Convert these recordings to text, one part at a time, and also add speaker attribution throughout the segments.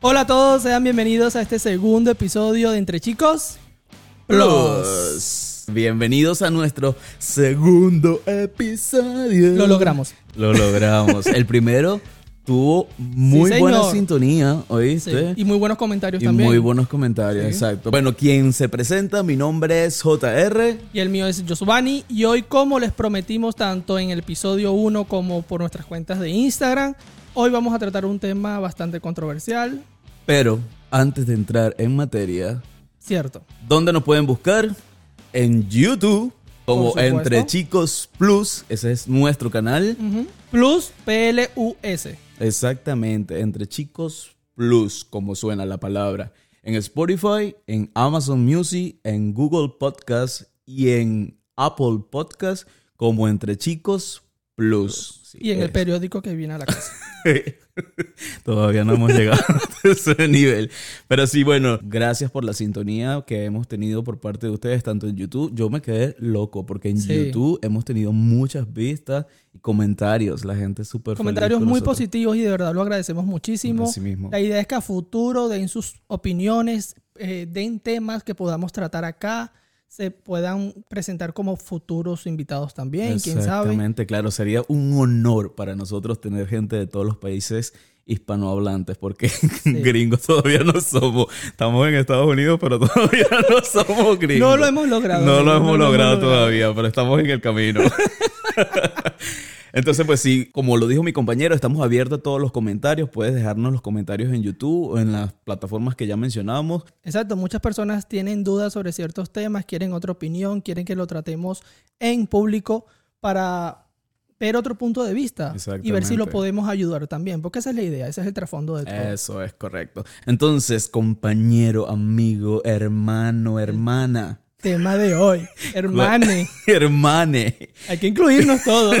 Speaker 1: Hola a todos, sean bienvenidos a este segundo episodio de Entre Chicos
Speaker 2: Plus. Bienvenidos a nuestro segundo episodio.
Speaker 1: Lo logramos.
Speaker 2: Lo logramos. El primero tuvo muy
Speaker 1: Sí,
Speaker 2: buena sintonía,
Speaker 1: Sí,
Speaker 2: ¿oíste?
Speaker 1: Y muy buenos comentarios
Speaker 2: Y
Speaker 1: también.
Speaker 2: muy buenos comentarios,
Speaker 1: Sí.
Speaker 2: exacto. Bueno, quien se presenta, mi nombre es JR.
Speaker 1: Y el mío es Josvani. Y hoy, como les prometimos tanto en el episodio 1 como por nuestras cuentas de Instagram, hoy vamos a tratar un tema bastante controversial.
Speaker 2: Pero antes de entrar en materia,
Speaker 1: Cierto.
Speaker 2: ¿dónde nos pueden buscar? En YouTube, como. Entre Chicos Plus. Ese es nuestro canal.
Speaker 1: Ujú. Plus PLUS.
Speaker 2: Exactamente, entre chicos plus, como suena la palabra. En Spotify, en Amazon Music, en Google Podcast y en Apple Podcast, como entre chicos plus. Sí,
Speaker 1: Y en el
Speaker 2: es.
Speaker 1: periódico que viene a la casa.
Speaker 2: Todavía no hemos llegado a ese nivel. Pero sí, bueno, gracias por la sintonía que hemos tenido por parte de ustedes, tanto en YouTube. Yo me quedé loco porque en
Speaker 1: Sí.
Speaker 2: YouTube hemos tenido muchas vistas y comentarios. La gente es súper feliz
Speaker 1: Comentarios
Speaker 2: con
Speaker 1: muy
Speaker 2: nosotros.
Speaker 1: positivos y de verdad lo agradecemos muchísimo.
Speaker 2: Así mismo.
Speaker 1: La idea es que a futuro den sus opiniones, eh, den temas que podamos tratar acá, se puedan presentar como futuros invitados también, quién sabe.
Speaker 2: Exactamente, claro, sería un honor para nosotros tener gente de todos los países hispanohablantes, porque gringos todavía no somos. Estamos en Estados Unidos, pero todavía no somos gringos.
Speaker 1: No lo hemos logrado.
Speaker 2: No lo
Speaker 1: no
Speaker 2: hemos logrado. todavía, pero estamos en el camino. Entonces, pues sí, como lo dijo mi compañero, estamos abiertos a todos los comentarios. Puedes dejarnos los comentarios en YouTube o en las plataformas que ya mencionamos.
Speaker 1: Exacto, muchas personas tienen dudas sobre ciertos temas, quieren otra opinión, quieren que lo tratemos en público para ver otro punto de vista y ver si lo podemos ayudar también, porque esa es la idea, ese es el trasfondo de todo.
Speaker 2: Eso es correcto. Entonces, compañero, amigo, hermano, hermana,
Speaker 1: Tema de hoy, hermane,
Speaker 2: hermane,
Speaker 1: hay que incluirnos todos.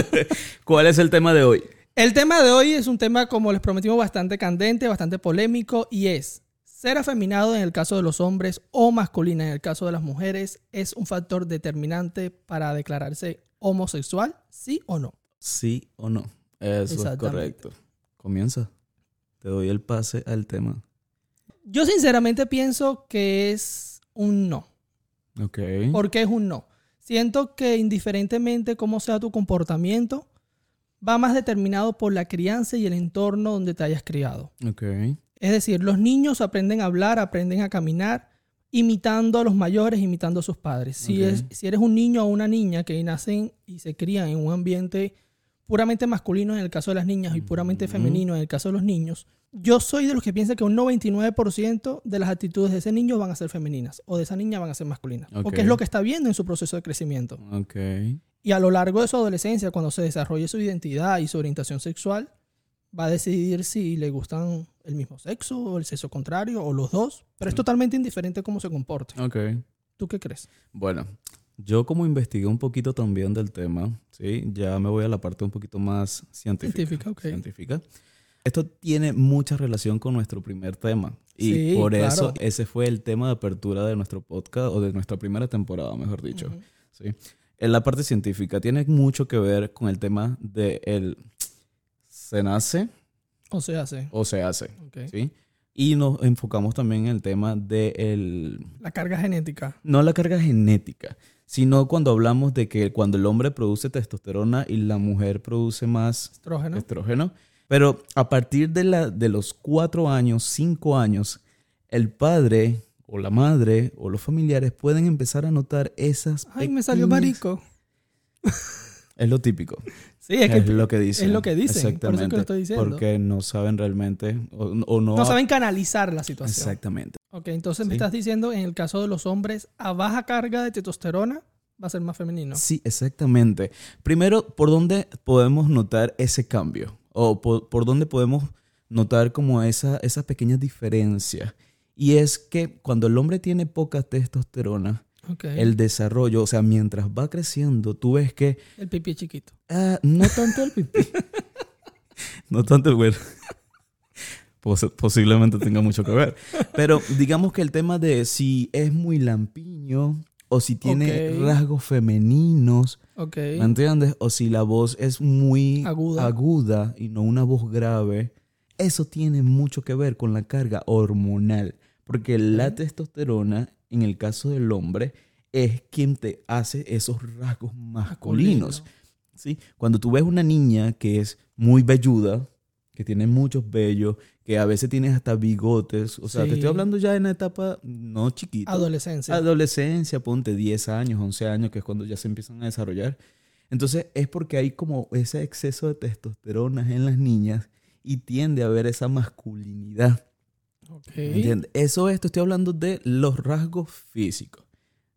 Speaker 2: ¿cuál es el tema de hoy?
Speaker 1: El tema de hoy es un tema, como les prometimos, bastante candente, bastante polémico y es, ser afeminado en el caso de los hombres o masculina en el caso de las mujeres es un factor determinante para declararse homosexual, sí o no.
Speaker 2: ¿Sí o no? Eso es correcto. Comienza. Te doy el pase al tema.
Speaker 1: Yo sinceramente pienso que es un no.
Speaker 2: Ok.
Speaker 1: ¿Por qué es un no? Siento que indiferentemente cómo sea tu comportamiento, va más determinado por la crianza y el entorno donde te hayas criado. Es decir, los niños aprenden a hablar, aprenden a caminar, imitando a los mayores, imitando a sus padres. Si, es, si eres un niño o una niña que nacen y se crían en un ambiente puramente masculino en el caso de las niñas y puramente femenino en el caso de los niños, yo soy de los que piensa que un 99% de las actitudes de ese niño van a ser femeninas o de esa niña van a ser masculinas. Porque es lo que está viendo en su proceso de crecimiento.
Speaker 2: Ok.
Speaker 1: Y a lo largo de su adolescencia, cuando se desarrolle su identidad y su orientación sexual, va a decidir si le gustan el mismo sexo o el sexo contrario o los dos. Pero es totalmente indiferente cómo se comporte.
Speaker 2: Ok.
Speaker 1: ¿Tú qué crees?
Speaker 2: Bueno, yo como investigué un poquito también del tema, ¿sí? Ya me voy a la parte un poquito más científica.
Speaker 1: Científica, ok.
Speaker 2: científica. Esto tiene mucha relación con nuestro primer tema. Y
Speaker 1: Sí,
Speaker 2: por
Speaker 1: claro.
Speaker 2: eso ese fue el tema de apertura de nuestro podcast o de nuestra primera temporada, mejor dicho. ¿sí? En la parte científica tiene mucho que ver con el tema de el se nace
Speaker 1: O se hace.
Speaker 2: o se hace.
Speaker 1: Ok.
Speaker 2: ¿sí? Y nos enfocamos también en el tema de el,
Speaker 1: La carga genética.
Speaker 2: no la carga genética, sino cuando hablamos de que cuando el hombre produce testosterona y la mujer produce más
Speaker 1: Estrógeno.
Speaker 2: estrógeno. Pero a partir de, la, de los cuatro años, cinco años, el padre o la madre o los familiares pueden empezar a notar esas.
Speaker 1: Ay, me salió marico.
Speaker 2: Es lo típico.
Speaker 1: Sí, es que
Speaker 2: Es lo que dicen.
Speaker 1: es lo que dicen, por eso es que
Speaker 2: Exactamente.
Speaker 1: lo estoy diciendo.
Speaker 2: Porque no saben realmente o, o no.
Speaker 1: no saben canalizar la situación.
Speaker 2: Exactamente.
Speaker 1: Ok, entonces me
Speaker 2: Sí.
Speaker 1: estás diciendo en el caso de los hombres a baja carga de testosterona va a ser más femenino.
Speaker 2: Sí, exactamente. Primero, ¿por dónde podemos notar ese cambio? O por, por dónde podemos notar como esa, esa pequeña diferencia. Y es que cuando el hombre tiene poca testosterona, El desarrollo, o sea, mientras va creciendo, tú ves que
Speaker 1: El pipí es chiquito.
Speaker 2: ah, no tanto el pipí, no tanto el güero. Pos- posiblemente tenga mucho que ver. Pero digamos que el tema de si es muy lampiño o si tiene rasgos femeninos,
Speaker 1: Ok.
Speaker 2: ¿me entiendes? O si la voz es muy
Speaker 1: Aguda.
Speaker 2: aguda y no una voz grave. Eso tiene mucho que ver con la carga hormonal, porque la testosterona, en el caso del hombre, es quien te hace esos rasgos masculinos. ¿sí? Cuando tú ves una niña que es muy velluda, que tiene muchos vellos, que a veces tienes hasta bigotes. O sea, te estoy hablando ya en la etapa no chiquita.
Speaker 1: Adolescencia.
Speaker 2: Adolescencia, ponte 10 años, 11 años, que es cuando ya se empiezan a desarrollar. Entonces es porque hay como ese exceso de testosterona en las niñas y tiende a haber esa masculinidad. Eso es, te estoy hablando de los rasgos físicos,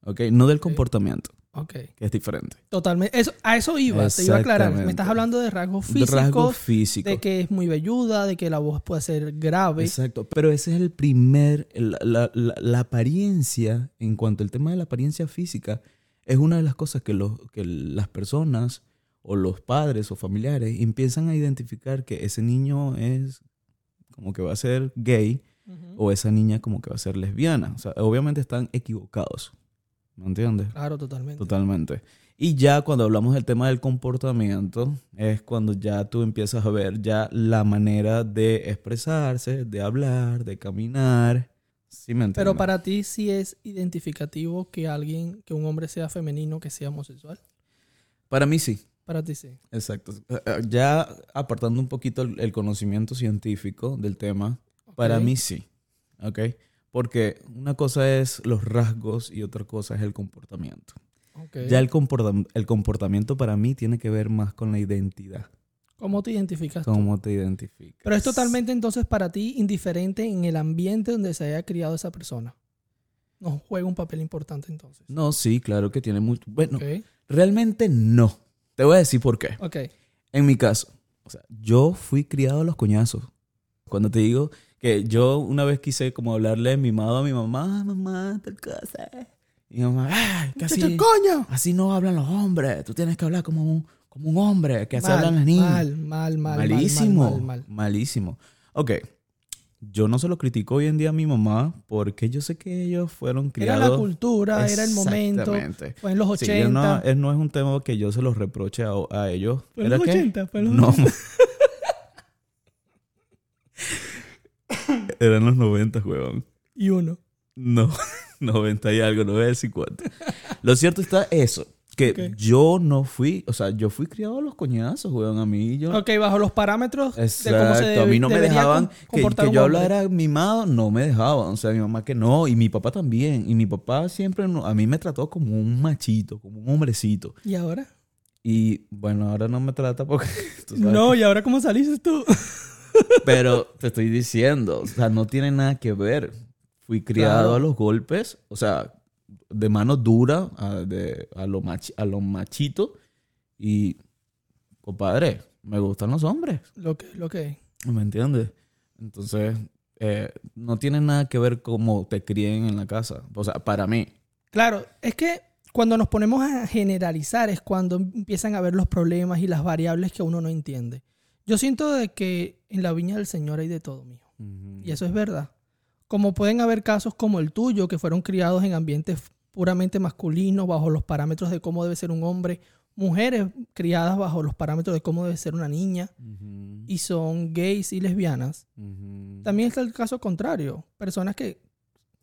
Speaker 2: ¿ok? No del comportamiento,
Speaker 1: Ok.
Speaker 2: que es diferente.
Speaker 1: Totalmente. Eso, a eso iba, te iba a aclarar. Me estás hablando de rasgos físicos,
Speaker 2: rasgos físicos.
Speaker 1: de que es muy velluda, de que la voz puede ser grave.
Speaker 2: Exacto, pero ese es el primer, la, la- la- la apariencia, en cuanto al tema de la apariencia física, es una de las cosas que, los, que las personas o los padres o familiares empiezan a identificar que ese niño es como que va a ser gay O esa niña como que va a ser lesbiana. O sea, obviamente están equivocados, ¿me entiendes?
Speaker 1: Claro, totalmente.
Speaker 2: Totalmente. Y ya cuando hablamos del tema del comportamiento, es cuando ya tú empiezas a ver ya la manera de expresarse, de hablar, de caminar. ¿Sí me entiendes?
Speaker 1: Pero para ti sí es identificativo que alguien, que un hombre sea femenino, que sea homosexual.
Speaker 2: Para mí sí,
Speaker 1: Para ti sí.
Speaker 2: exacto. Eh, eh, Ya apartando un poquito el conocimiento científico del tema, para mí sí. ¿Ok? Porque una cosa es los rasgos y otra cosa es el comportamiento.
Speaker 1: Ok.
Speaker 2: Ya el, comportam- el comportamiento para mí tiene que ver más con la identidad.
Speaker 1: ¿Cómo te identificas tú?
Speaker 2: ¿Cómo te identificas?
Speaker 1: Pero es totalmente entonces para ti indiferente en el ambiente donde se haya criado esa persona. No juega un papel importante entonces.
Speaker 2: No, sí, claro que tiene mucho. Bueno, realmente no. Te voy a decir por qué.
Speaker 1: Ok.
Speaker 2: En mi caso, o sea, yo fui criado a los coñazos. Cuando te digo que yo una vez quise como hablarle mimado a mi mamá, "Ah, mamá, tal cosa. Y mi mamá, ay,
Speaker 1: ¡Muchacho, coño!
Speaker 2: así no hablan los hombres. Tú tienes que hablar como un, como un hombre, que así
Speaker 1: Mal,
Speaker 2: hablan las niñas.
Speaker 1: Mal, mal, mal. mal,
Speaker 2: Malísimo.
Speaker 1: Mal, mal, mal.
Speaker 2: Malísimo. Ok. Yo no se lo critico hoy en día a mi mamá porque yo sé que ellos fueron
Speaker 1: Era
Speaker 2: criados.
Speaker 1: la cultura, era el momento. Fue en los
Speaker 2: Sí,
Speaker 1: 80.
Speaker 2: no, eh, no es un tema que yo se los reproche a, a ellos.
Speaker 1: Fue en
Speaker 2: ¿Era
Speaker 1: los
Speaker 2: qué?
Speaker 1: 80. Fue en los
Speaker 2: No.
Speaker 1: 80.
Speaker 2: Eran los 90, huevón.
Speaker 1: Y uno.
Speaker 2: No, 90 y algo, no voy a decir cuánto. Lo cierto está eso, que yo no fui, o sea, yo fui criado a los coñazos, huevón, a mí yo...
Speaker 1: Ok, bajo los parámetros de cómo se
Speaker 2: Exacto,
Speaker 1: debe-
Speaker 2: a mí no me dejaban que, que yo hablara mimado, no me dejaban, o sea, mi mamá que no, y mi papá también, y mi papá siempre no- a mí me trató como un machito, como un hombrecito,
Speaker 1: ¿Y ahora?
Speaker 2: y bueno, ahora no me trata porque... tú sabes
Speaker 1: No, ¿y ahora cómo saliste tú?
Speaker 2: Pero te estoy diciendo, o sea, no tiene nada que ver. Fui criado
Speaker 1: Claro.
Speaker 2: a los golpes, o sea, de mano dura, a, de, a lo, machi- a lo machito. Y, compadre, me gustan los hombres,
Speaker 1: Lo que, lo que.
Speaker 2: ¿me entiendes? Entonces, eh, no tiene nada que ver cómo te críen en la casa. O sea, para mí.
Speaker 1: Claro, es que cuando nos ponemos a generalizar es cuando empiezan a ver los problemas y las variables que uno no entiende. Yo siento de que en la viña del Señor hay de todo, mijo. Y eso es verdad. Como pueden haber casos como el tuyo, que fueron criados en ambientes puramente masculinos, bajo los parámetros de cómo debe ser un hombre, mujeres criadas bajo los parámetros de cómo debe ser una niña, y son gays y lesbianas. También está el caso contrario, personas que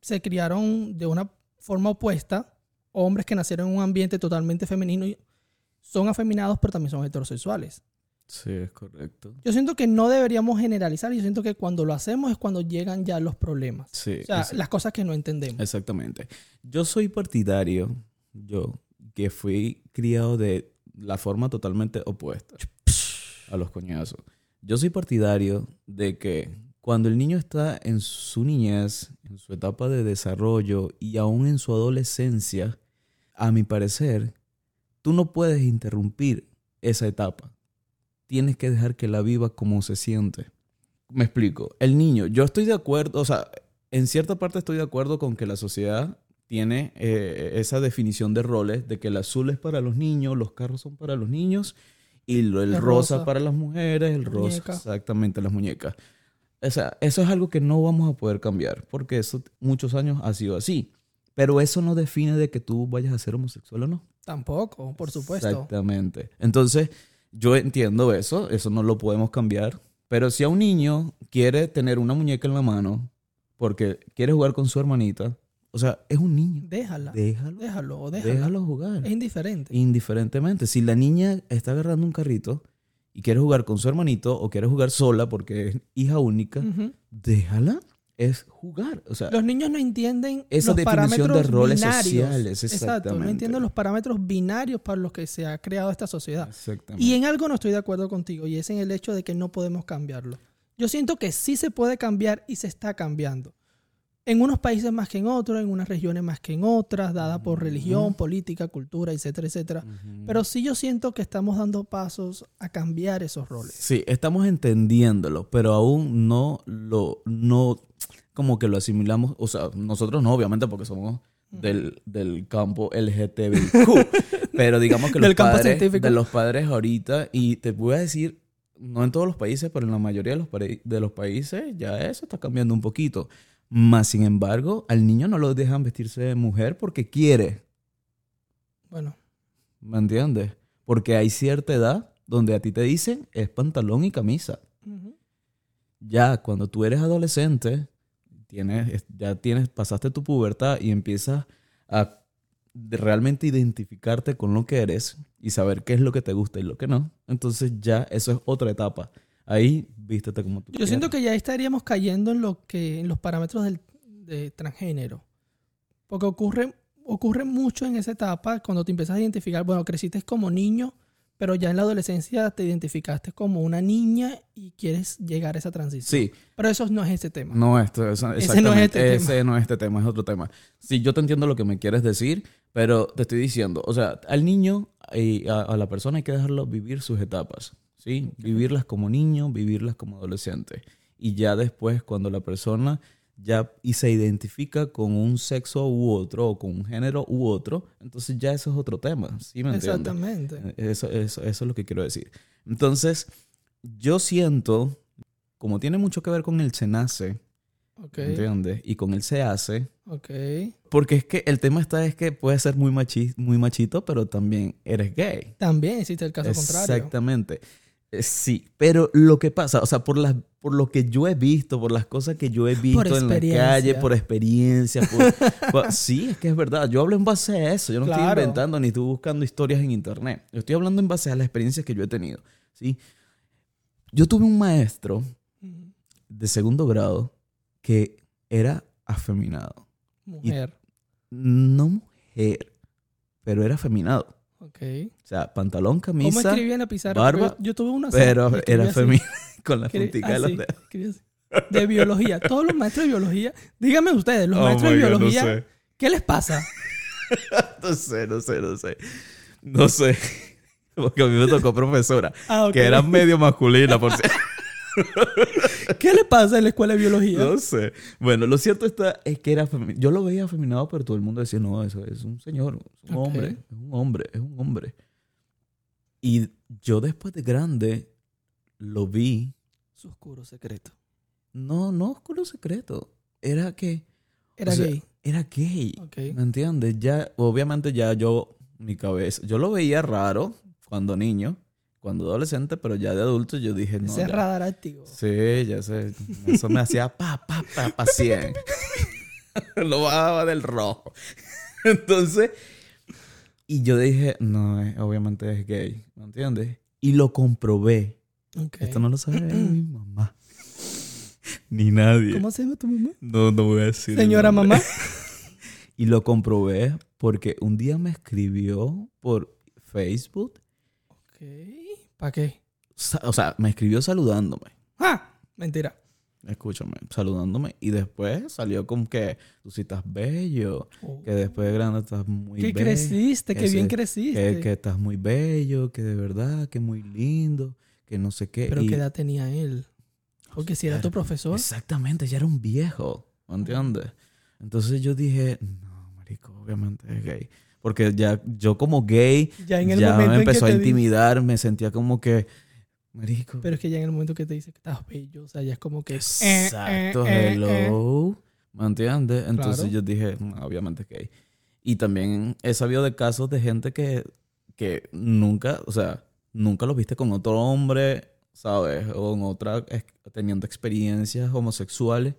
Speaker 1: se criaron de una forma opuesta, hombres que nacieron en un ambiente totalmente femenino y son afeminados, pero también son heterosexuales.
Speaker 2: Sí, es correcto.
Speaker 1: Yo siento que no deberíamos generalizar, yo siento que cuando lo hacemos es cuando llegan ya los problemas.
Speaker 2: Sí,
Speaker 1: O sea, las cosas que no entendemos.
Speaker 2: Exactamente. Yo soy partidario, yo, que fui criado de la forma totalmente opuesta a los coñazos. Yo soy partidario de que cuando el niño está en su niñez, en su etapa de desarrollo y aún en su adolescencia, a mi parecer, tú no puedes interrumpir esa etapa. Tienes que dejar que la viva como se siente. Me explico. El niño, yo estoy de acuerdo, o sea, en cierta parte estoy de acuerdo con que la sociedad tiene eh, esa definición de roles, de que el azul es para los niños, los carros son para los niños y el
Speaker 1: El
Speaker 2: rosa,
Speaker 1: rosa.
Speaker 2: para las mujeres, el rosa,
Speaker 1: Muñeca.
Speaker 2: exactamente, las muñecas. O sea, eso es algo que no vamos a poder cambiar, porque eso muchos años ha sido así. Pero eso no define de que tú vayas a ser homosexual o no.
Speaker 1: Tampoco, por supuesto.
Speaker 2: Exactamente. Entonces, yo entiendo eso, eso no lo podemos cambiar, Pero si a un niño quiere tener una muñeca en la mano porque quiere jugar con su hermanita, o sea, es un niño.
Speaker 1: Déjala.
Speaker 2: Déjalo.
Speaker 1: Déjalo o déjala.
Speaker 2: Déjalo jugar.
Speaker 1: Es indiferente.
Speaker 2: Indiferentemente. Si la niña está agarrando un carrito y quiere jugar con su hermanito o quiere jugar sola porque es hija única, déjala. Es jugar. O sea,
Speaker 1: Los niños no entienden
Speaker 2: Esa
Speaker 1: los
Speaker 2: definición de
Speaker 1: parámetros
Speaker 2: roles
Speaker 1: binarios.
Speaker 2: sociales,
Speaker 1: Exacto, no
Speaker 2: exactamente.
Speaker 1: entienden los parámetros binarios para los que se ha creado esta sociedad.
Speaker 2: exactamente.
Speaker 1: Y en algo no estoy de acuerdo contigo, y es en el hecho de que no podemos cambiarlo. Yo siento que sí se puede cambiar y se está cambiando. En unos países más que en otros, en unas regiones más que en otras, dada por religión, política, cultura, etcétera, etcétera. Pero sí yo siento que estamos dando pasos a cambiar esos roles.
Speaker 2: Sí, estamos entendiéndolo, pero aún no lo, no, como que lo asimilamos, o sea, nosotros no, obviamente, porque somos del, del campo LGTBIQ, pero digamos que los
Speaker 1: Del campo
Speaker 2: padres,
Speaker 1: científico.
Speaker 2: de los padres ahorita, y te voy a decir, no en todos los países, pero en la mayoría de los, de los países ya eso está cambiando un poquito. Más sin embargo, al niño no lo dejan vestirse de mujer porque quiere,
Speaker 1: Bueno,
Speaker 2: ¿me entiendes? Porque hay cierta edad donde a ti te dicen es pantalón y camisa. ya cuando tú eres adolescente, tienes, ya tienes, pasaste tu pubertad y empiezas a realmente identificarte con lo que eres y saber qué es lo que te gusta y lo que no, entonces ya eso es otra etapa. Ahí vístete como tú
Speaker 1: yo siento
Speaker 2: quieras.
Speaker 1: que ya estaríamos cayendo en lo que en los parámetros del de transgénero. Porque ocurre, ocurre mucho en esa etapa cuando te empiezas a identificar, bueno, creciste como niño, pero ya en la adolescencia te identificaste como una niña y quieres llegar a esa transición.
Speaker 2: Sí,
Speaker 1: Pero eso no es ese tema.
Speaker 2: no esto, eso-
Speaker 1: Ese no es este
Speaker 2: ese no es este tema, es otro tema. Sí, yo te entiendo lo que me quieres decir, pero te estoy diciendo, o sea, al niño y a, a la persona hay que dejarlo vivir sus etapas, ¿sí? Vivirlas como niño, vivirlas como adolescente. Y ya después, cuando la persona ya y se identifica con un sexo u otro, o con un género u otro, entonces ya eso es otro tema, ¿sí me entiendes?
Speaker 1: Exactamente.
Speaker 2: Eso, eso, eso es lo que quiero decir. Entonces, yo siento, como tiene mucho que ver con el se nace,
Speaker 1: Ok.
Speaker 2: ¿entiendes? Y con el se hace,
Speaker 1: Ok.
Speaker 2: porque es que el tema está es que puedes ser muy, machi muy machito, pero también eres gay.
Speaker 1: También existe el caso contrario.
Speaker 2: Exactamente. Eh, Sí, pero lo que pasa, o sea, por, las, por lo que yo he visto, por las cosas que yo he visto en la calle, por experiencia, por- por- sí, es que es verdad. Yo hablo en base a eso. Yo no estoy inventando ni estoy buscando historias en internet. Yo estoy hablando en base a las experiencias que yo he tenido. ¿sí? Yo tuve un maestro de segundo grado que era afeminado.
Speaker 1: Mujer.
Speaker 2: No mujer, pero era afeminado.
Speaker 1: Ok.
Speaker 2: O sea, pantalón,
Speaker 1: ¿Cómo
Speaker 2: camisa,
Speaker 1: escribía en la pizarra?
Speaker 2: barba,
Speaker 1: yo, yo tuve una
Speaker 2: pero era
Speaker 1: así.
Speaker 2: femenino con la puntica de los dedos.
Speaker 1: De biología. Todos los maestros de biología. Díganme ustedes, los
Speaker 2: Oh
Speaker 1: maestros de
Speaker 2: God, no
Speaker 1: biología,
Speaker 2: sé.
Speaker 1: ¿qué les pasa?
Speaker 2: No sé, no sé, no sé. No sé. Porque a mí me tocó profesora,
Speaker 1: Ah,
Speaker 2: que era medio masculina, por cierto.
Speaker 1: ¿Qué le pasa en la escuela de biología?
Speaker 2: No sé. Bueno, lo cierto está es que era. Yo lo veía afeminado, pero todo el mundo decía, no, eso es un señor, es un hombre, es un hombre, es un hombre. Y yo después de grande lo vi.
Speaker 1: Su oscuro secreto.
Speaker 2: No, no oscuro secreto. Era que
Speaker 1: Era
Speaker 2: O sea,
Speaker 1: gay.
Speaker 2: era gay. ¿Me entiendes? Ya, obviamente ya yo, mi cabeza, yo lo veía raro cuando niño, cuando adolescente, pero ya de adulto yo dije, no.
Speaker 1: Ese radar activo.
Speaker 2: Sí, ya sé. Eso me hacía pa, pa, pa, pa, 100. lo bajaba del rojo. Entonces, y yo dije, no, eh, obviamente es gay, ¿me entiendes? Y lo comprobé. Esto no lo sabe mi mamá. Ni nadie.
Speaker 1: ¿Cómo se llama tu mamá?
Speaker 2: No, no voy a decir.
Speaker 1: Señora mamá.
Speaker 2: Y lo comprobé porque un día me escribió por Facebook.
Speaker 1: Ok. ¿Para qué?
Speaker 2: O sea, me escribió saludándome.
Speaker 1: ¡Ah! Mentira.
Speaker 2: Escúchame, saludándome. Y después salió como que tú sí estás bello.
Speaker 1: Oh.
Speaker 2: Que después de grande estás muy
Speaker 1: Que
Speaker 2: bello.
Speaker 1: creciste, que
Speaker 2: que
Speaker 1: bien
Speaker 2: se-
Speaker 1: creciste.
Speaker 2: Que, que estás muy bello, que de verdad, que muy lindo, que no sé qué.
Speaker 1: Pero
Speaker 2: Y-
Speaker 1: ¿qué edad tenía él? Porque si era tu profesor.
Speaker 2: Exactamente, ya era un viejo, ¿me entiendes? Entonces yo dije, no, marico, obviamente es gay. Porque ya yo como gay,
Speaker 1: Ya en el
Speaker 2: ya
Speaker 1: momento
Speaker 2: me empezó a intimidar, me sentía como que, marico.
Speaker 1: Pero es que ya en el momento que te dice que estás bello, o sea, ya es como que... eh,
Speaker 2: Exacto,
Speaker 1: eh, eh, eh.
Speaker 2: hello. ¿Me entiendes? Entonces
Speaker 1: Claro.
Speaker 2: yo dije, "No, obviamente es gay. Y también he sabido de casos de gente que, que nunca, o sea, nunca los viste con otro hombre. ¿sabes? O en otra teniendo experiencias homosexuales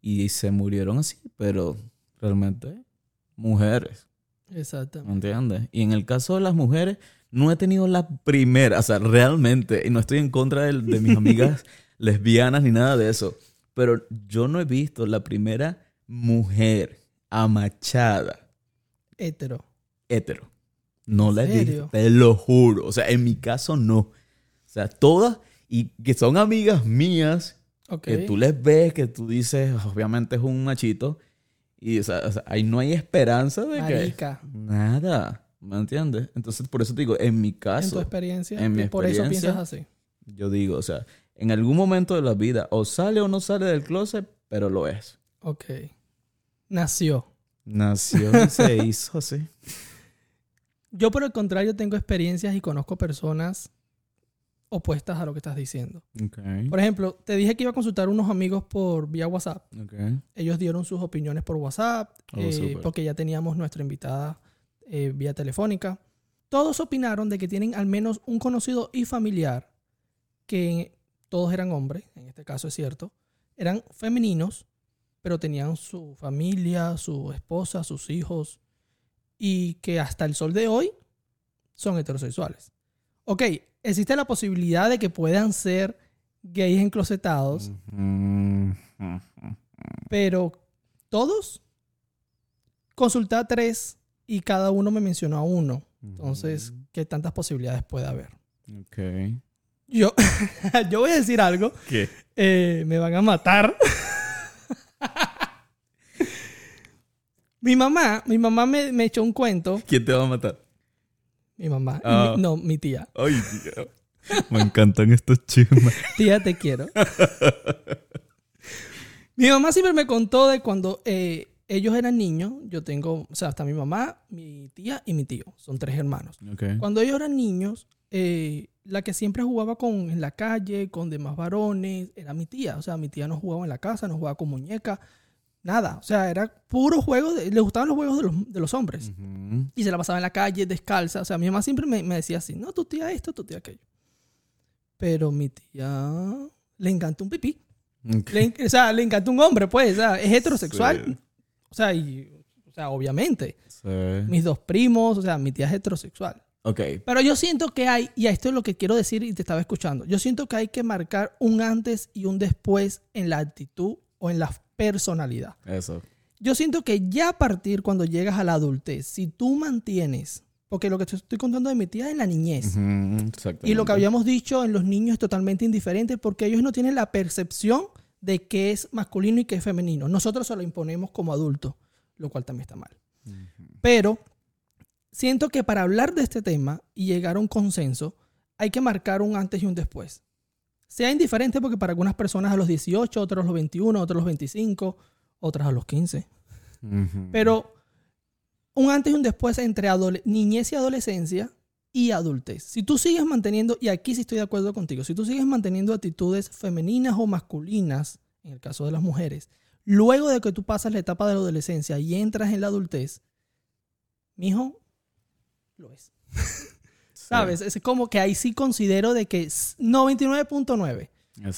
Speaker 2: y se murieron así, pero realmente mujeres, ¿me
Speaker 1: Exactamente.
Speaker 2: entiendes? Y en el caso de las mujeres, no he tenido la primera, o sea, realmente, y no estoy en contra de, de mis amigas lesbianas ni nada de eso, pero yo no he visto la primera mujer amachada
Speaker 1: Hétero.
Speaker 2: hetero. No la he visto, te lo juro. O sea, en mi caso no. O sea, todas y que son amigas mías,
Speaker 1: Ok.
Speaker 2: que tú les ves, que tú dices, obviamente es un machito, y o sea, o sea, ahí no hay esperanza de que... Nada, ¿me entiendes? Entonces, por eso te digo, en mi
Speaker 1: En tu
Speaker 2: caso,
Speaker 1: experiencia.
Speaker 2: en mi
Speaker 1: y por eso
Speaker 2: experiencia,
Speaker 1: piensas así.
Speaker 2: yo digo, o sea, en algún momento de la vida, o sale o no sale del closet, pero lo es.
Speaker 1: Ok. Nació.
Speaker 2: Nació y se hizo así.
Speaker 1: Yo, por el contrario, tengo experiencias y conozco personas opuestas a lo que estás diciendo. Por ejemplo, te dije que iba a consultar unos amigos por vía WhatsApp. Ellos dieron sus opiniones por WhatsApp,
Speaker 2: Oh,
Speaker 1: eh, porque ya teníamos nuestra invitada eh, vía telefónica. Todos opinaron de que tienen al menos un conocido y familiar, que todos eran hombres, en este caso es cierto, eran femeninos, pero tenían su familia, su esposa, sus hijos, y que hasta el sol de hoy son heterosexuales. Ok, existe la posibilidad de que puedan ser gays enclosetados,
Speaker 2: Mm,
Speaker 1: pero todos consulté a tres y cada uno me mencionó a uno. Entonces, ¿qué tantas posibilidades puede haber?
Speaker 2: Ok.
Speaker 1: Yo, yo voy a decir algo.
Speaker 2: ¿Qué?
Speaker 1: eh, me van a matar. mi mamá, mi mamá me, me echó un cuento.
Speaker 2: ¿Quién te va a matar?
Speaker 1: Mi mamá,
Speaker 2: Ah.
Speaker 1: mi- no, mi tía.
Speaker 2: Ay, Dios. Me encantan estos chismes.
Speaker 1: Tía, te quiero. mi mamá siempre me contó de cuando eh, ellos eran niños. Yo tengo, o sea, hasta mi mamá, mi tía y mi tío. Son tres hermanos. Cuando ellos eran niños, eh, la que siempre jugaba con, en la calle, con demás varones, era mi tía. O sea, mi tía no jugaba en la casa, no jugaba con muñeca, nada. O sea, era puro juego, de- le gustaban los juegos de los, de los hombres. Y se la pasaba en la calle, descalza. O sea, mi mamá siempre me, me decía así, no, tu tía esto, tu tía aquello. Pero mi tía le encanta un pipí. Le o sea, le encanta un hombre, pues. O sea, es heterosexual.
Speaker 2: Sí.
Speaker 1: O sea, y, o sea, obviamente.
Speaker 2: Sí.
Speaker 1: Mis dos primos, o sea, mi tía es heterosexual.
Speaker 2: Ok.
Speaker 1: Pero yo siento que hay, y a esto es lo que quiero decir y te estaba escuchando, yo siento que hay que marcar un antes y un después en la actitud o en la personalidad.
Speaker 2: Eso.
Speaker 1: Yo siento que ya a partir cuando llegas a la adultez, si tú mantienes, porque lo que te estoy contando de mi tía es la niñez, y lo que habíamos dicho en los niños es totalmente indiferente porque ellos no tienen la percepción de qué es masculino y qué es femenino. Nosotros se lo imponemos como adultos, lo cual también está mal. Pero siento que para hablar de este tema y llegar a un consenso, hay que marcar un antes y un después. Sea indiferente porque para algunas personas a los 18, otros a los 21, otros a los 25, otras a los 15.
Speaker 2: Ujú.
Speaker 1: Pero un antes y un después entre niñez y adolescencia y adultez. Si tú sigues manteniendo, y aquí sí estoy de acuerdo contigo, si tú sigues manteniendo actitudes femeninas o masculinas, en el caso de las mujeres, luego de que tú pasas la etapa de la adolescencia y entras en la adultez, mijo, lo es. ¿Sabes? Es como que ahí sí considero de que s- 99.9.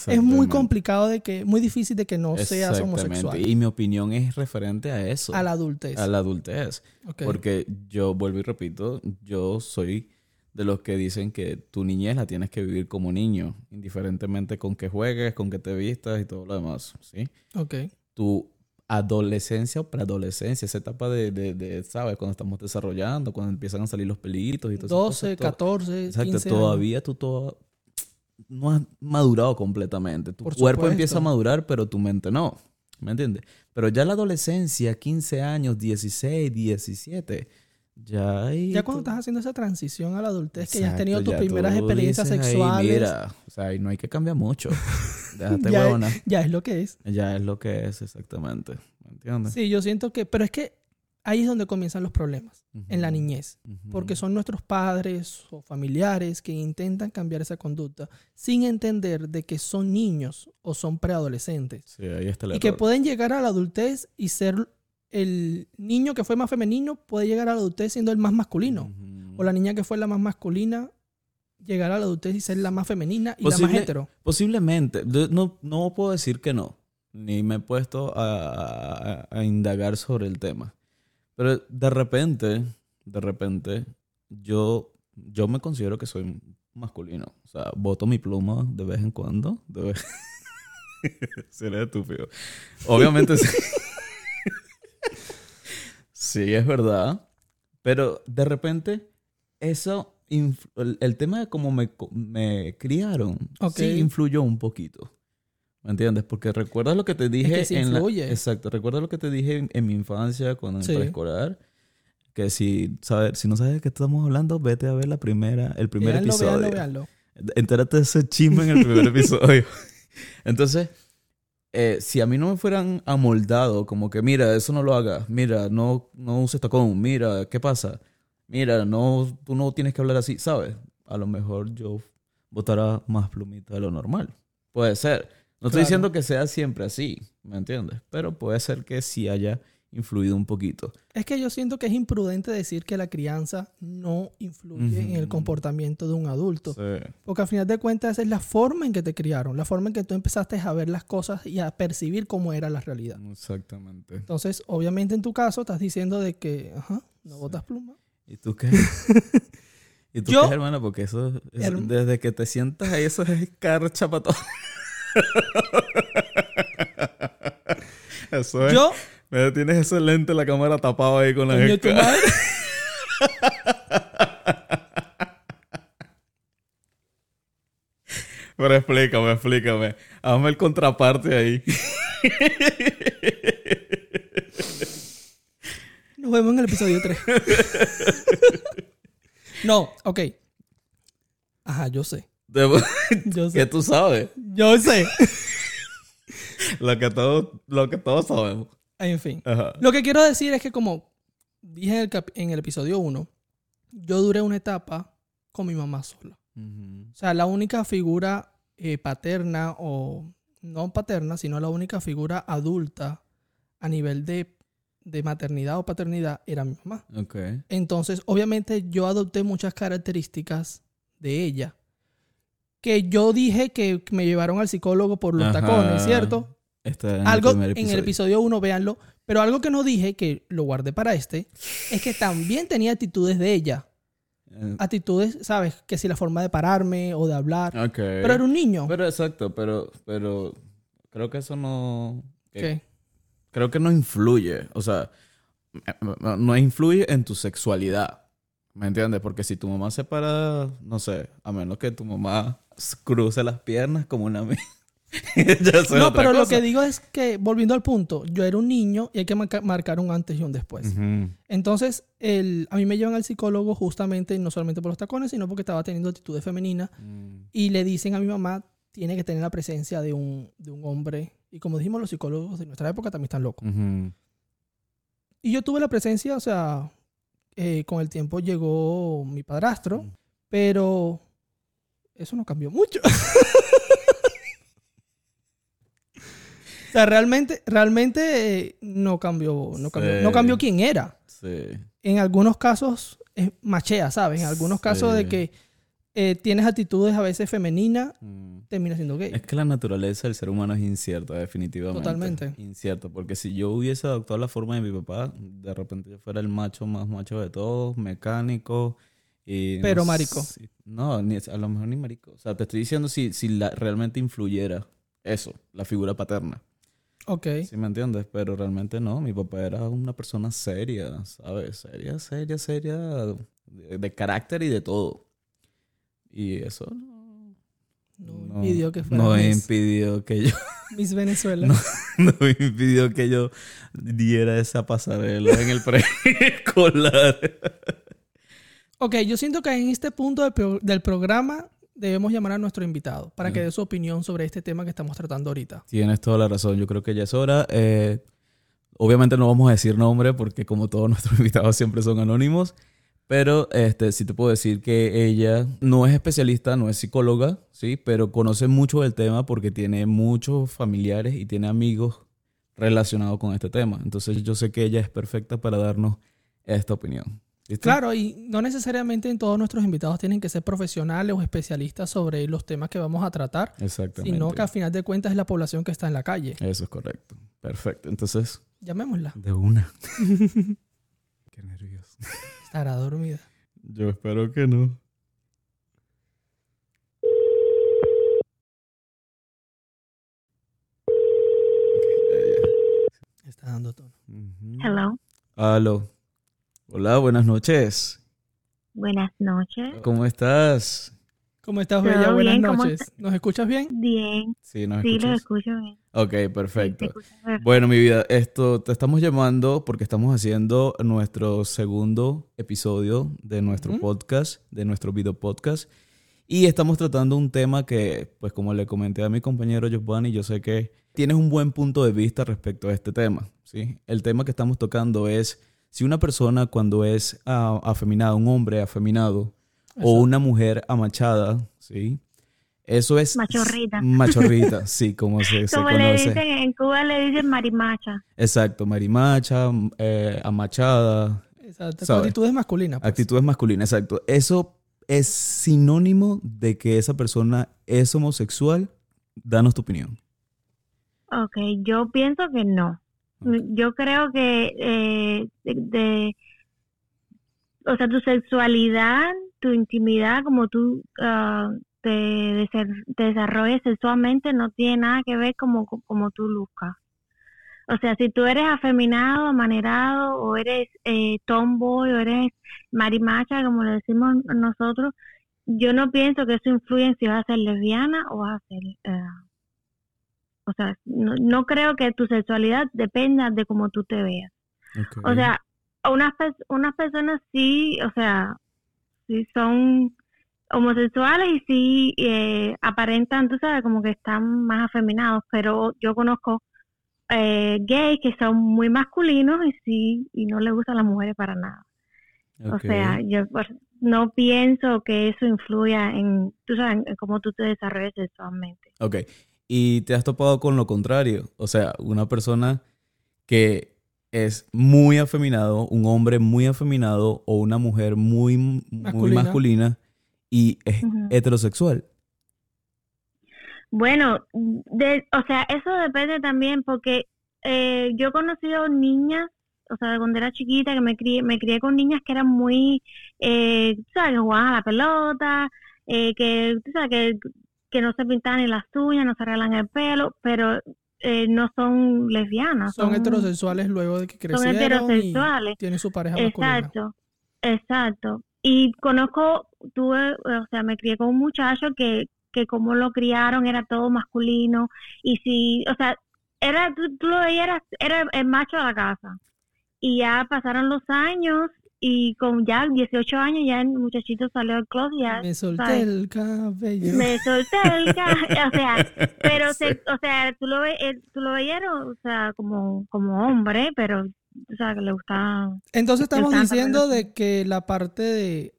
Speaker 1: Es muy complicado de que, muy difícil de que no seas homosexual
Speaker 2: Y mi opinión es referente a eso.
Speaker 1: a la adultez.
Speaker 2: a la adultez.
Speaker 1: Ok.
Speaker 2: Porque yo vuelvo y repito, yo soy de los que dicen que tu niñez la tienes que vivir como niño, indiferentemente con que juegues, con que te vistas y todo lo demás, ¿sí?
Speaker 1: Ok.
Speaker 2: Tu adolescencia o preadolescencia, esa etapa de, de, de, ¿sabes? Cuando estamos desarrollando, cuando empiezan a salir los pelitos y todo eso.
Speaker 1: 12, 14,
Speaker 2: Exacto,
Speaker 1: 15 años.
Speaker 2: todavía tú todo no has madurado completamente. Tu
Speaker 1: Por
Speaker 2: cuerpo
Speaker 1: supuesto.
Speaker 2: empieza a madurar, pero tu mente no. ¿Me entiendes? Pero ya la adolescencia, 15 años, 16, 17, ya ahí...
Speaker 1: Ya cuando
Speaker 2: tú-
Speaker 1: estás haciendo esa transición a la adultez, que ya has tenido tus primeras experiencias
Speaker 2: ahí,
Speaker 1: sexuales,
Speaker 2: mira, o sea, ahí no hay que cambiar mucho. Déjate
Speaker 1: ya,
Speaker 2: huevona.
Speaker 1: es, ya es lo que es.
Speaker 2: Ya es lo que es exactamente. ¿Me entiendes?
Speaker 1: Sí, yo siento que, pero es que ahí es donde comienzan los problemas, en la niñez, porque son nuestros padres o familiares que intentan cambiar esa conducta sin entender de que son niños o son preadolescentes
Speaker 2: Sí, ahí está el
Speaker 1: y que pueden llegar a la adultez y ser el niño que fue más femenino puede llegar a la adultez siendo el más masculino. O la niña que fue la más masculina llegar a la adultez y ser la más femenina y la más hetero.
Speaker 2: Posiblemente. No, no puedo decir que no. Ni me he puesto a, a- a indagar sobre el tema. Pero de repente, de repente, yo, yo me considero que soy masculino. O sea, boto mi pluma de vez en cuando. De vez... Seré estúpido. Obviamente sí. Sí, es verdad. Pero de repente, eso, el, tema de cómo me, me criaron, sí influyó un poquito. ¿Me entiendes? Porque recuerdas lo que te dije
Speaker 1: que
Speaker 2: en la-. Exacto, recuerda lo que te dije en, en mi infancia, cuando en
Speaker 1: Sí.
Speaker 2: preescolar. Que si, sabes, si no sabes de qué estamos hablando, vete a ver la primera, el primer episodio. Entérate de ese chisme en el primer episodio. Entonces, eh, si a mí no me fueran amoldado, como que, mira, eso no lo hagas, mira, no, no uses tacón, mira, ¿qué pasa? Mira, no, tú no tienes que hablar así, ¿sabes? A lo mejor yo votara más plumita de lo normal. Puede ser. No estoy diciendo que sea siempre así, ¿me entiendes? Pero puede ser que sí haya influido un poquito.
Speaker 1: Es que yo siento que es imprudente decir que la crianza no influye en el comportamiento de un adulto.
Speaker 2: Sí.
Speaker 1: Porque al final de cuentas esa es la forma en que te criaron, la forma en que tú empezaste a ver las cosas y a percibir cómo era la realidad.
Speaker 2: Exactamente.
Speaker 1: Entonces, obviamente en tu caso estás diciendo de que, ajá, no botas pluma.
Speaker 2: ¿Y tú qué? ¿Y tú
Speaker 1: Yo-
Speaker 2: qué, hermana? Porque eso,
Speaker 1: Herm-
Speaker 2: desde que te sientas ahí, eso es escarcha para todo. eso es.
Speaker 1: Yo,
Speaker 2: Mira, tienes ese lente, la cámara tapado ahí con la
Speaker 1: coño, tu
Speaker 2: esca-
Speaker 1: madre.
Speaker 2: Pero explícame, explícame. Hazme el contraparte ahí.
Speaker 1: Nos vemos en el episodio 3. no, ok. Ajá, yo sé. Yo sé.
Speaker 2: tú sabes.
Speaker 1: Yo sé.
Speaker 2: Lo que todos, lo que todos sabemos.
Speaker 1: En fin.
Speaker 2: Ajá.
Speaker 1: Lo que quiero decir es que como dije en el, cap- en el episodio 1, yo duré una etapa con mi mamá sola. O sea, la única figura eh, paterna o no paterna, sino la única figura adulta a nivel de, de maternidad o paternidad era mi mamá. Entonces, obviamente yo adopté muchas características de ella. Que yo dije que me llevaron al psicólogo por los
Speaker 2: Ajá.
Speaker 1: tacones, ¿cierto?
Speaker 2: Está en
Speaker 1: algo
Speaker 2: el primer
Speaker 1: en el episodio 1, véanlo. Pero algo que no dije, que lo guardé para este, es que también tenía actitudes de ella.
Speaker 2: Eh,
Speaker 1: Actitudes, ¿sabes? Que si la forma de pararme o de hablar.
Speaker 2: Ok.
Speaker 1: Pero era un niño.
Speaker 2: Pero exacto, pero, pero creo que eso no.
Speaker 1: ¿Qué?
Speaker 2: Creo que no influye. O sea, no- no influye en tu sexualidad. ¿Me entiendes? Porque si tu mamá se para, no sé, a menos que tu mamá cruce las piernas como una
Speaker 1: No, pero lo que digo es que, volviendo al punto, yo era un niño y hay que marca- marcar un antes y un después. Entonces, el, a mí me llevan al psicólogo justamente, no solamente por los tacones, sino porque estaba teniendo actitudes femeninas.
Speaker 2: Mm,
Speaker 1: Y le dicen a mi mamá, tiene que tener la presencia de un, de un hombre. Y como dijimos, los psicólogos de nuestra época también están locos.
Speaker 2: ujú.
Speaker 1: Y yo tuve la presencia, o sea, eh, con el tiempo llegó mi padrastro, pero eso no cambió mucho. o sea, realmente, realmente eh, no cambió, no cambió, no cambió quién era.
Speaker 2: Sí.
Speaker 1: En algunos casos es machea, ¿sabes? En algunos casos de que eh, tienes actitudes a veces femeninas,
Speaker 2: Mm.
Speaker 1: termina siendo gay.
Speaker 2: Es que la naturaleza del ser humano es incierta, definitivamente.
Speaker 1: Totalmente.
Speaker 2: Incierta, porque si yo hubiese adoptado la forma de mi papá, de repente yo fuera el macho más macho de todos, mecánico. Y no
Speaker 1: Pero marico.
Speaker 2: No, ni, a lo mejor ni marico. O sea, te estoy diciendo si, si la, realmente influyera eso, la figura paterna.
Speaker 1: Ok.
Speaker 2: ¿Sí me entiendes? Pero realmente no. Mi papá era una persona seria, ¿sabes? Seria, seria, seria, de, de carácter y de todo. Y eso no,
Speaker 1: No,
Speaker 2: no-
Speaker 1: impidió que fuera
Speaker 2: no impidió que yo
Speaker 1: Miss Venezuela.
Speaker 2: No. impidió que yo diera esa pasarela en el preescolar.
Speaker 1: Ok, yo siento que en este punto del, pro- del programa debemos llamar a nuestro invitado para que
Speaker 2: Mm.
Speaker 1: dé su opinión sobre este tema que estamos tratando ahorita.
Speaker 2: Tienes toda la razón. Yo creo que ya es hora. Eh, obviamente no vamos a decir nombre porque como todos nuestros invitados siempre son anónimos. Pero este, sí te puedo decir que ella no es especialista, no es psicóloga, ¿sí? Pero conoce mucho del tema porque tiene muchos familiares y tiene amigos relacionados con este tema. Entonces yo sé que ella es perfecta para darnos esta opinión. ¿Viste?
Speaker 1: Claro, y no necesariamente en todos nuestros invitados tienen que ser profesionales o especialistas sobre los temas que vamos a tratar,
Speaker 2: Exactamente.
Speaker 1: sino que a final de cuentas es la población que está en la calle.
Speaker 2: Eso es correcto. Perfecto. Entonces,
Speaker 1: Llamémosla.
Speaker 2: de una. Qué nervioso.
Speaker 1: Estará dormida.
Speaker 2: Yo espero que no.
Speaker 1: Está dando tono.
Speaker 3: Hello.
Speaker 2: Aló. Hola, buenas noches.
Speaker 3: Buenas noches.
Speaker 2: ¿Cómo estás?
Speaker 1: ¿Cómo estás,
Speaker 3: Todo
Speaker 1: Bella? Buenas
Speaker 3: bien, ¿cómo
Speaker 1: noches. ¿Nos escuchas bien?
Speaker 3: Bien.
Speaker 2: Sí, ¿nos
Speaker 3: Sí, lo
Speaker 2: escuchas?
Speaker 3: escucho bien.
Speaker 2: Ok,
Speaker 3: Sí,
Speaker 2: perfecto. Bueno, mi vida, esto te estamos llamando porque estamos haciendo nuestro segundo episodio de nuestro podcast, de nuestro video podcast. Y estamos tratando un tema que, pues como le comenté a mi compañero Giovanni, yo sé que tienes un buen punto de vista respecto a este tema. ¿sí? El tema que estamos tocando es si una persona cuando es ah, afeminada, un hombre afeminado, o una mujer amachada, ¿sí? Eso es...
Speaker 3: Machorrita.
Speaker 2: Machorrita, sí, como se, se
Speaker 3: Como le
Speaker 2: conoce.
Speaker 3: dicen, en Cuba le dicen marimacha.
Speaker 2: Exacto, marimacha, eh, amachada,
Speaker 1: Exacto. Actitudes masculinas. pues.
Speaker 2: actitudes masculinas, exacto. ¿Eso es sinónimo de que esa persona es homosexual? Danos tu opinión.
Speaker 3: Ok, yo pienso que no. Yo creo que eh, de, de- o sea, tu sexualidad, tu intimidad, como tú ah, te, te desarrolles sexualmente, no tiene nada que ver como, como tú luzcas. O sea, si tú eres afeminado, amanerado, o eres eh, tomboy, o eres marimacha, como le decimos nosotros, yo no pienso que eso influya en si vas a ser lesbiana o vas a ser... eh, o sea, no, no creo que tu sexualidad dependa de cómo tú te veas. O sea, unas, unas personas sí, o sea, sí son homosexuales y sí eh, aparentan, tú sabes, como que están más afeminados, pero yo conozco eh, gays que son muy masculinos y sí, y no les gustan las mujeres para nada. O sea, yo no pienso que eso influya en, tú sabes, en cómo tú te desarrolles sexualmente.
Speaker 2: Ok. Y te has topado con lo contrario. O sea, una persona que es muy afeminado, un hombre muy afeminado o una mujer muy, muy
Speaker 1: Masculina.
Speaker 2: masculina y es heterosexual.
Speaker 3: Bueno, de, o sea, eso depende también porque eh, yo he conocido niñas, o sea, cuando era chiquita, que me crié, me crié con niñas que eran muy, eh, tú ¿sabes? Que jugaban a la pelota, eh, que, ¿sabes? Que, que no se pintaban ni las uñas, no se arreglan el pelo, pero eh, no son lesbianas.
Speaker 1: Son heterosexuales luego de que
Speaker 3: Son
Speaker 1: crecieron
Speaker 3: heterosexuales.
Speaker 1: y tienen su pareja masculina.
Speaker 3: Exacto, exacto. Y conozco, tuve, o sea, me crié con un muchacho que, que como lo criaron era todo masculino y si, o sea, era, tú, tú lo veías, era, era el macho de la casa. Y ya pasaron los años y con ya 18 años ya el muchachito salió del closet ya
Speaker 1: Me solté
Speaker 3: ¿sabes?
Speaker 1: el cabello.
Speaker 3: me solté el ca- o sea, pero se, o sea, tú lo ve, eh, tú lo veías, o sea, como, como hombre, pero tú sabes que le gustaba
Speaker 1: Entonces estamos diciendo de que la parte de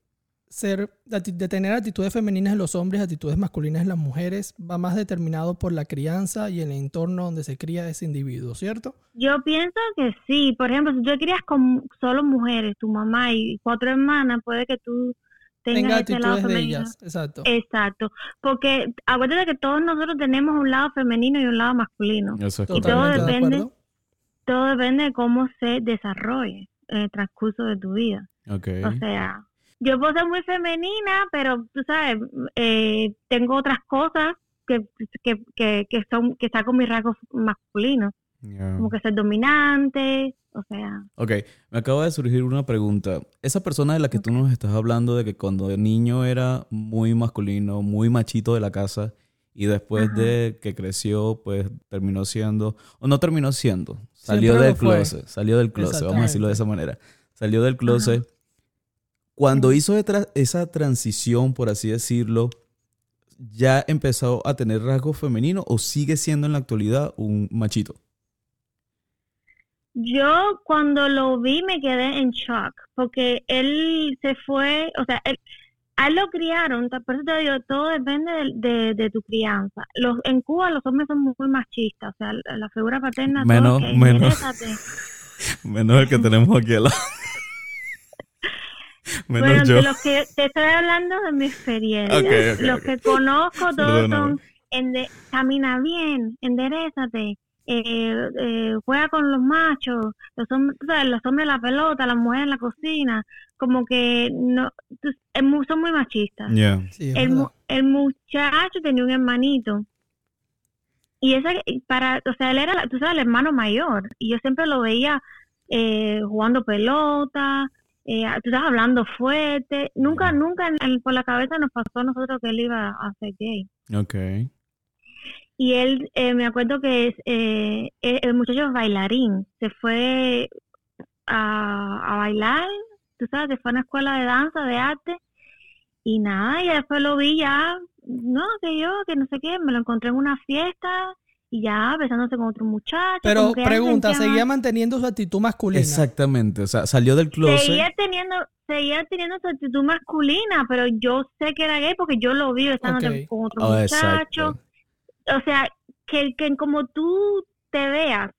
Speaker 1: ser, de tener actitudes femeninas en los hombres, actitudes masculinas en las mujeres, va más determinado por la crianza y el entorno donde se cría ese individuo, ¿cierto?
Speaker 3: Yo pienso que sí. Por ejemplo, si tú crías con solo mujeres, tu mamá y cuatro hermanas, puede que tú tengas
Speaker 1: Tenga
Speaker 3: ese lado
Speaker 1: actitudes de
Speaker 3: femenino.
Speaker 1: ellas, exacto.
Speaker 3: Exacto. Porque acuérdate que todos nosotros tenemos un lado femenino y un lado masculino.
Speaker 2: Eso es
Speaker 3: y todo
Speaker 1: de
Speaker 3: depende-
Speaker 1: acuerdo.
Speaker 3: Todo depende de cómo se desarrolle en el transcurso de tu vida.
Speaker 2: Ok.
Speaker 3: O sea, yo puedo ser muy femenina, pero tú sabes, eh, tengo otras cosas que, que, que, que son que están con mis rasgos masculinos,
Speaker 2: Ya.
Speaker 3: como que ser dominante, o sea,
Speaker 2: Ok, me acaba de surgir una pregunta. Esa persona de la que tú nos estás hablando, de que cuando de niño era muy masculino, muy machito de la casa, y después
Speaker 3: Ajá.
Speaker 2: de que creció, pues terminó siendo, o no terminó siendo, salió
Speaker 1: Siempre
Speaker 2: del closet, salió del closet, vamos a decirlo de esa manera. Salió del closet. Cuando
Speaker 3: Sí.
Speaker 2: hizo esa transición, por así decirlo, ¿ya empezó a tener rasgos femeninos o sigue siendo en la actualidad un machito?
Speaker 3: Yo cuando lo vi me quedé en shock, porque él se fue, o sea, él, a él lo criaron, por eso te digo, todo depende de, de, de tu crianza. Los, en Cuba los hombres son muy machistas, o sea, la, figura paterna, todo
Speaker 2: Menos- menos. Menos el que tenemos aquí al lado. Menos
Speaker 3: bueno,
Speaker 2: yo.
Speaker 3: de los que te estoy hablando de mi experiencia. Los que conozco todos son ende- camina bien, enderezate, eh, eh, juega con los machos, los hombres, tú sabes, los hombres en la pelota, las mujeres en la cocina, como que no, son muy machistas.
Speaker 2: Yeah.
Speaker 1: Sí,
Speaker 3: el muchacho tenía un hermanito y ese para o sea él era tú sabes el hermano mayor y yo siempre lo veía eh, jugando pelota eh, tú estás hablando fuerte. Nunca nunca en- en- por la cabeza nos pasó a nosotros que él iba a ser gay.
Speaker 2: Ok.
Speaker 3: y él eh, me acuerdo que eh, el el muchacho es bailarín. Se fue a, a bailar tú sabes se fue a una escuela de danza de arte y nada y después lo vi ya no que yo que no sé qué me lo encontré en una fiesta y ya besándose con otro muchacho
Speaker 1: Pero
Speaker 3: como que ya se
Speaker 1: pregunta, ¿seguía
Speaker 3: más-
Speaker 1: manteniendo su actitud masculina?
Speaker 2: Exactamente. O sea, salió del closet.
Speaker 3: seguía teniendo seguía teniendo su actitud masculina pero yo sé que era gay porque yo lo vi besándote
Speaker 1: Ok.
Speaker 3: con otro
Speaker 2: Oh,
Speaker 3: muchacho
Speaker 2: exacto.
Speaker 3: o sea, que, que como tú te veas,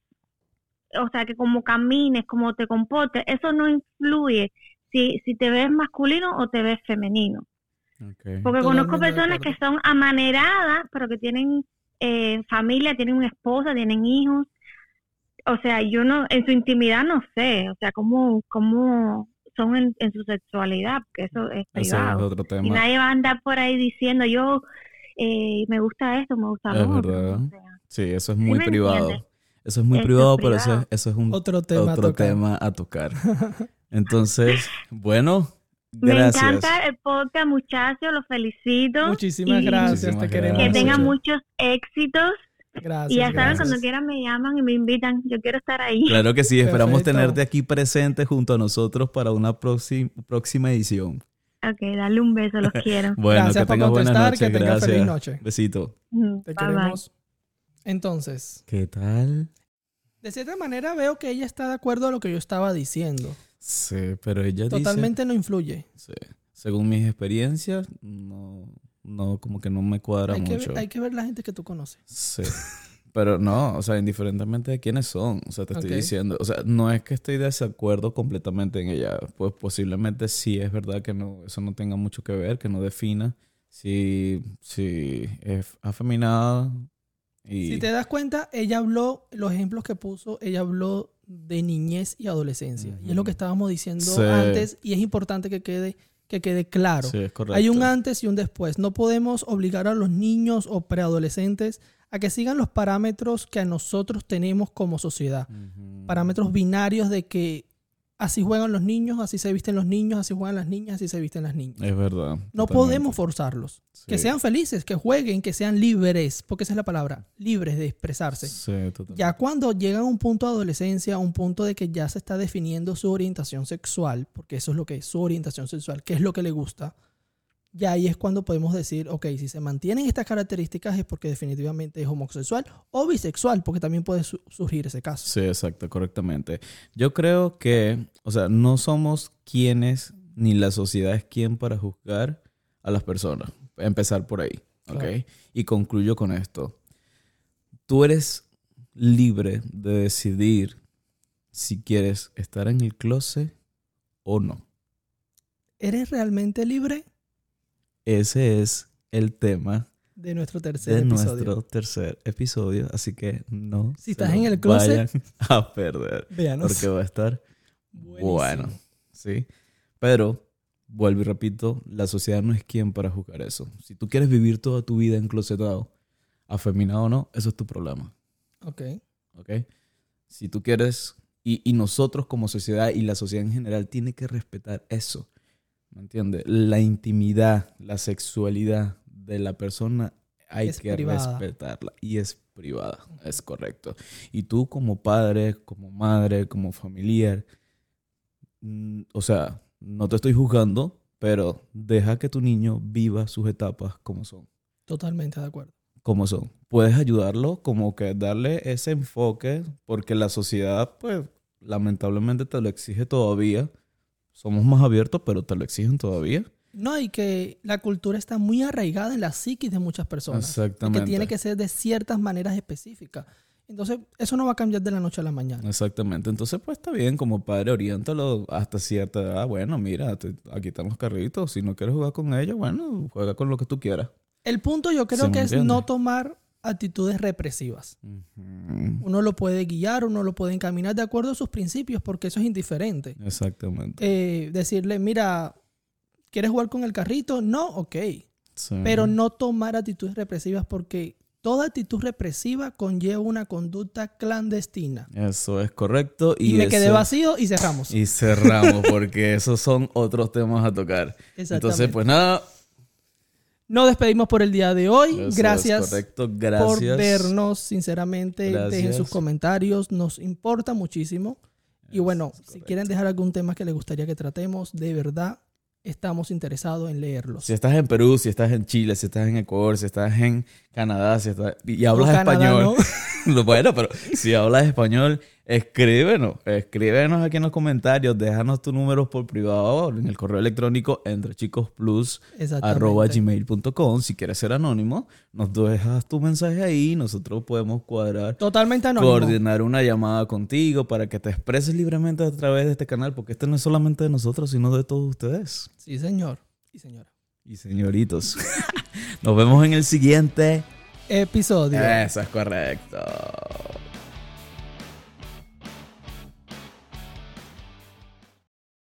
Speaker 3: o sea, que como camines, como te comportes, eso no influye si, si te ves masculino o te ves femenino. Porque conozco
Speaker 1: Totalmente
Speaker 3: personas que son amaneradas, pero que tienen eh, familia, tienen una esposa, tienen hijos. O sea, yo no, en su intimidad no sé, o sea, cómo, cómo son en, en su sexualidad, porque eso es privado.
Speaker 2: otro
Speaker 3: Y
Speaker 2: tema.
Speaker 3: nadie va a andar por ahí diciendo yo eh, me gusta esto, me gusta
Speaker 2: Es
Speaker 3: lo otro.
Speaker 2: verdad.
Speaker 3: o sea.
Speaker 2: Sí, eso es
Speaker 3: ¿Sí
Speaker 2: muy privado.
Speaker 3: entiendes?
Speaker 2: Eso es muy
Speaker 3: Eso es
Speaker 2: privado, pero eso, eso es un
Speaker 1: Otro tema a
Speaker 2: otro
Speaker 1: tocar.
Speaker 2: tema a tocar. Entonces, bueno,
Speaker 3: Me encanta el podcast, muchachos, los felicito.
Speaker 1: Muchísimas
Speaker 3: Y
Speaker 1: gracias,
Speaker 2: Muchísimas
Speaker 1: te queremos
Speaker 3: Que tengan
Speaker 1: mucho.
Speaker 3: muchos éxitos.
Speaker 1: Gracias.
Speaker 3: y ya saben, cuando quieran me llaman y me invitan. Yo quiero estar ahí.
Speaker 2: Claro que sí, esperamos
Speaker 1: Perfecto.
Speaker 2: tenerte aquí presente junto a nosotros para una próxima próxima edición.
Speaker 3: Ok, dale un beso, los quiero.
Speaker 2: Bueno,
Speaker 1: Gracias
Speaker 2: que
Speaker 1: por contestar,
Speaker 2: noches.
Speaker 1: que tengas
Speaker 2: gracias.
Speaker 1: feliz noche.
Speaker 2: Besito.
Speaker 3: Mm,
Speaker 1: Te
Speaker 3: bye, bye.
Speaker 1: queremos. Entonces,
Speaker 2: ¿Qué tal?
Speaker 1: de cierta manera veo que ella está de acuerdo a lo que yo estaba diciendo.
Speaker 2: Sí, pero ella dice...
Speaker 1: Totalmente no influye.
Speaker 2: Sí. Según mis experiencias, no, no, como que no me cuadra
Speaker 1: Hay que,
Speaker 2: mucho.
Speaker 1: ver, hay que ver la gente que tú conoces.
Speaker 2: Sí. Pero no, o sea, indiferentemente de quiénes son, o sea, te estoy diciendo, o sea, no es que estoy de desacuerdo completamente en ella, pues posiblemente sí es verdad que no, eso no tenga mucho que ver, que no defina si, si es afeminada y...
Speaker 1: Si te das cuenta, ella habló, los ejemplos que puso, ella habló de niñez y adolescencia. Y es lo que estábamos diciendo
Speaker 2: Sí.
Speaker 1: antes y es importante que quede, que quede claro.
Speaker 2: Sí, es correcto.
Speaker 1: Hay un antes y un después. No podemos obligar a los niños o preadolescentes a que sigan los parámetros que a nosotros tenemos como sociedad. Parámetros binarios de que así juegan los niños, así se visten los niños, así juegan las niñas, así se visten las niñas.
Speaker 2: Es verdad.
Speaker 1: No
Speaker 2: totalmente.
Speaker 1: podemos forzarlos. Que sean felices, que jueguen, que sean libres, porque esa es la palabra, libres de expresarse.
Speaker 2: Sí, totalmente.
Speaker 1: Ya cuando llegan a un punto de adolescencia, a un punto de que ya se está definiendo su orientación sexual, porque eso es lo que es su orientación sexual, qué es lo que le gusta, ya ahí es cuando podemos decir, ok, si se mantienen estas características es porque definitivamente es homosexual o bisexual, porque también puede su- surgir ese caso.
Speaker 2: Sí, exacto, correctamente. Yo creo que, o sea, no somos quienes, ni la sociedad es quien para juzgar a las personas. Empezar por ahí, ¿ok?
Speaker 1: Claro.
Speaker 2: Y concluyo con esto. Tú eres libre de decidir si quieres estar en el closet o no.
Speaker 1: ¿Eres realmente libre?
Speaker 2: Ese es el tema
Speaker 1: De nuestro tercer
Speaker 2: de
Speaker 1: episodio.
Speaker 2: nuestro tercer episodio, así que no
Speaker 1: Si
Speaker 2: se
Speaker 1: estás en el closet,
Speaker 2: vayan a perder.
Speaker 1: Véanos.
Speaker 2: Porque va a estar
Speaker 1: Buenísimo.
Speaker 2: bueno, ¿sí? Pero, vuelvo y repito, la sociedad no es quien para juzgar eso. Si tú quieres vivir toda tu vida enclosetado, afeminado o no, eso es tu problema,
Speaker 1: Ok.
Speaker 2: ¿ok? Si tú quieres, y, y nosotros como sociedad y la sociedad en general tiene que respetar eso, ¿me entiendes? La intimidad, la sexualidad de la persona hay
Speaker 1: Es
Speaker 2: que
Speaker 1: privada.
Speaker 2: respetarla y es privada, es correcto. Y tú como padre, como madre, como familiar, mm, o sea, no te estoy juzgando, pero deja que tu niño viva sus etapas como son,
Speaker 1: Totalmente de acuerdo.
Speaker 2: como son. Puedes ayudarlo, como que darle ese enfoque, porque la sociedad, pues, lamentablemente te lo exige todavía. Somos más abiertos, pero te lo exigen todavía.
Speaker 1: No, y que la cultura está muy arraigada en la psiquis de muchas personas. Y
Speaker 2: Exactamente.
Speaker 1: que tiene que ser de ciertas maneras específicas. Entonces, eso no va a cambiar de la noche a la mañana.
Speaker 2: Exactamente. Entonces, pues está bien, como padre, oriéntalo hasta cierta edad. Bueno, mira, te- aquí están los carritos. Si no quieres jugar con ellos, bueno, juega con lo que tú quieras.
Speaker 1: El punto yo creo que es no tomar actitudes represivas. Uno lo puede guiar, uno lo puede encaminar de acuerdo a sus principios, porque eso es indiferente.
Speaker 2: Exactamente.
Speaker 1: Eh, decirle, mira, ¿quieres jugar con el carrito? No, ok.
Speaker 2: Sí.
Speaker 1: Pero no tomar actitudes represivas porque toda actitud represiva conlleva una conducta clandestina.
Speaker 2: Eso es correcto.
Speaker 1: Y,
Speaker 2: Y,
Speaker 1: me quedé vacío y cerramos.
Speaker 2: Y cerramos, porque esos son otros temas a tocar.
Speaker 1: Exactamente.
Speaker 2: Entonces, pues nada.
Speaker 1: Nos despedimos por el día de hoy.
Speaker 2: eso
Speaker 1: Gracias
Speaker 2: correcto.
Speaker 1: por
Speaker 2: Gracias.
Speaker 1: vernos, sinceramente. Dejen
Speaker 2: Gracias.
Speaker 1: sus comentarios, nos importa muchísimo. Y bueno, si quieren dejar algún tema que les gustaría que tratemos, de verdad estamos interesados en leerlos.
Speaker 2: Si estás en Perú, si estás en Chile, si estás en Ecuador, si estás en Canadá, si estás... y hablas
Speaker 1: O Canadá,
Speaker 2: español. Lo- bueno, pero si hablas español, escríbenos. Escríbenos aquí en los comentarios. Déjanos tu número por privado en el correo electrónico entre chicos plus
Speaker 1: Exactamente.
Speaker 2: arroba gmail.com. Si quieres ser anónimo, nos dejas tu mensaje ahí. Nosotros podemos cuadrar,
Speaker 1: Totalmente anónimo.
Speaker 2: coordinar una llamada contigo para que te expreses libremente a través de este canal, porque este no es solamente de nosotros, sino de todos ustedes.
Speaker 1: Sí, señor. Y señora.
Speaker 2: Y señoritos. Nos vemos en el siguiente.
Speaker 1: Episodio.
Speaker 2: Eso es correcto.